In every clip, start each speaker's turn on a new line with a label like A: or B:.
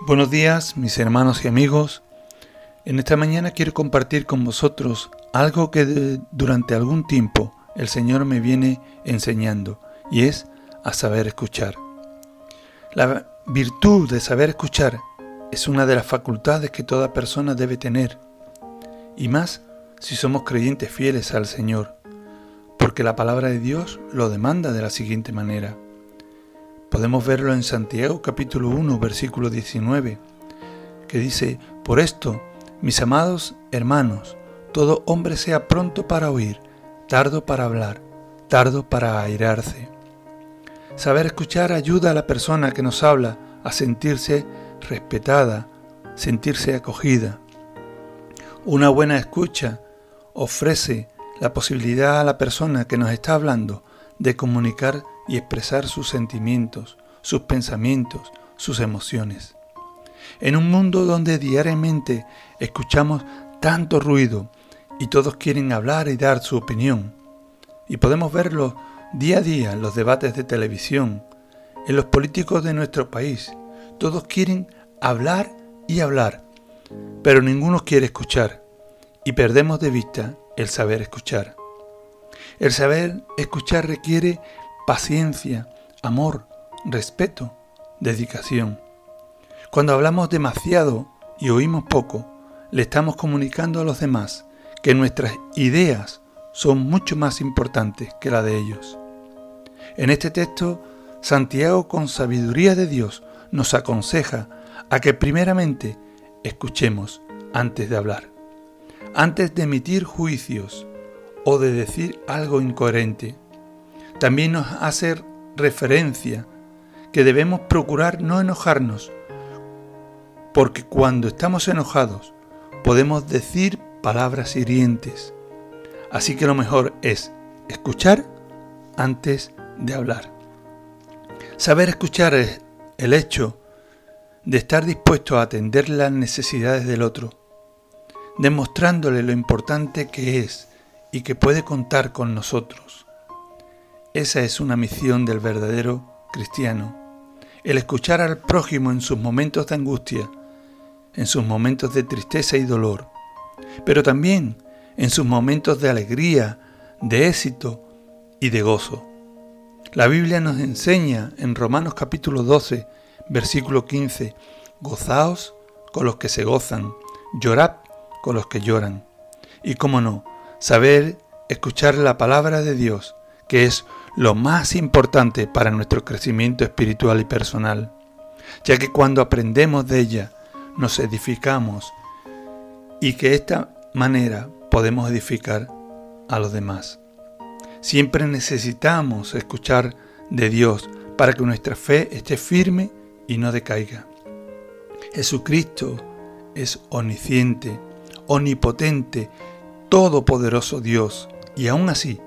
A: Buenos días, mis hermanos y amigos. En esta mañana quiero compartir con vosotros algo que durante algún tiempo el Señor me viene enseñando y es a saber escuchar. La virtud de saber escuchar es una de las facultades que toda persona debe tener y más si somos creyentes fieles al Señor, porque la palabra de Dios lo demanda de la siguiente manera. Podemos verlo en Santiago capítulo 1 versículo 19, que dice, Por esto, mis amados hermanos, todo hombre sea pronto para oír, tardo para hablar, tardo para airarse. Saber escuchar ayuda a la persona que nos habla a sentirse respetada, sentirse acogida. Una buena escucha ofrece la posibilidad a la persona que nos está hablando de comunicar y expresar sus sentimientos, sus pensamientos, sus emociones. En un mundo donde diariamente escuchamos tanto ruido y todos quieren hablar y dar su opinión, y podemos verlo día a día en los debates de televisión, en los políticos de nuestro país, todos quieren hablar y hablar, pero ninguno quiere escuchar, y perdemos de vista el saber escuchar. El saber escuchar requiere paciencia, amor, respeto, dedicación. Cuando hablamos demasiado y oímos poco, le estamos comunicando a los demás que nuestras ideas son mucho más importantes que la de ellos. En este texto, Santiago con sabiduría de Dios nos aconseja a que primeramente escuchemos antes de hablar, antes de emitir juicios o de decir algo incoherente también nos hace referencia que debemos procurar no enojarnos, porque cuando estamos enojados podemos decir palabras hirientes. Así que lo mejor es escuchar antes de hablar. Saber escuchar es el hecho de estar dispuesto a atender las necesidades del otro, demostrándole lo importante que es y que puede contar con nosotros. Esa es una misión del verdadero cristiano, el escuchar al prójimo en sus momentos de angustia, en sus momentos de tristeza y dolor, pero también en sus momentos de alegría, de éxito y de gozo. La Biblia nos enseña en Romanos capítulo 12, versículo 15, gozaos con los que se gozan, llorad con los que lloran. Y cómo no, saber escuchar la palabra de Dios, que es lo más importante para nuestro crecimiento espiritual y personal, ya que cuando aprendemos de ella nos edificamos y que de esta manera podemos edificar a los demás. Siempre necesitamos escuchar de Dios para que nuestra fe esté firme y no decaiga. Jesucristo es omnisciente, omnipotente, todopoderoso Dios, y aún así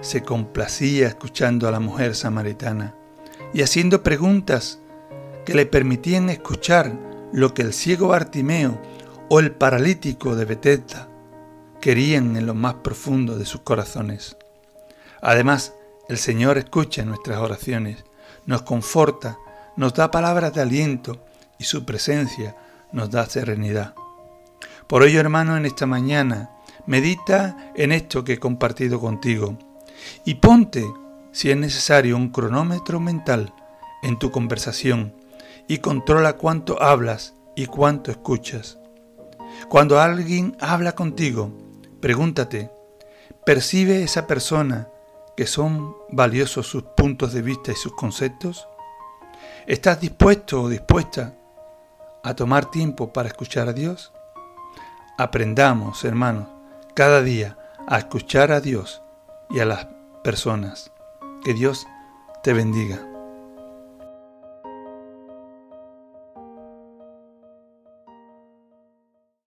A: se complacía escuchando a la mujer samaritana y haciendo preguntas que le permitían escuchar lo que el ciego Bartimeo o el paralítico de Betesda querían en lo más profundo de sus corazones. Además, el Señor escucha nuestras oraciones, nos conforta, nos da palabras de aliento y su presencia nos da serenidad. Por ello, hermano, en esta mañana, medita en esto que he compartido contigo y ponte, si es necesario, un cronómetro mental en tu conversación y controla cuánto hablas y cuánto escuchas. Cuando alguien habla contigo, pregúntate, ¿percibe esa persona que son valiosos sus puntos de vista y sus conceptos? ¿Estás dispuesto o dispuesta a tomar tiempo para escuchar a Dios? Aprendamos, hermanos, cada día a escuchar a Dios y a las personas. Que Dios te bendiga.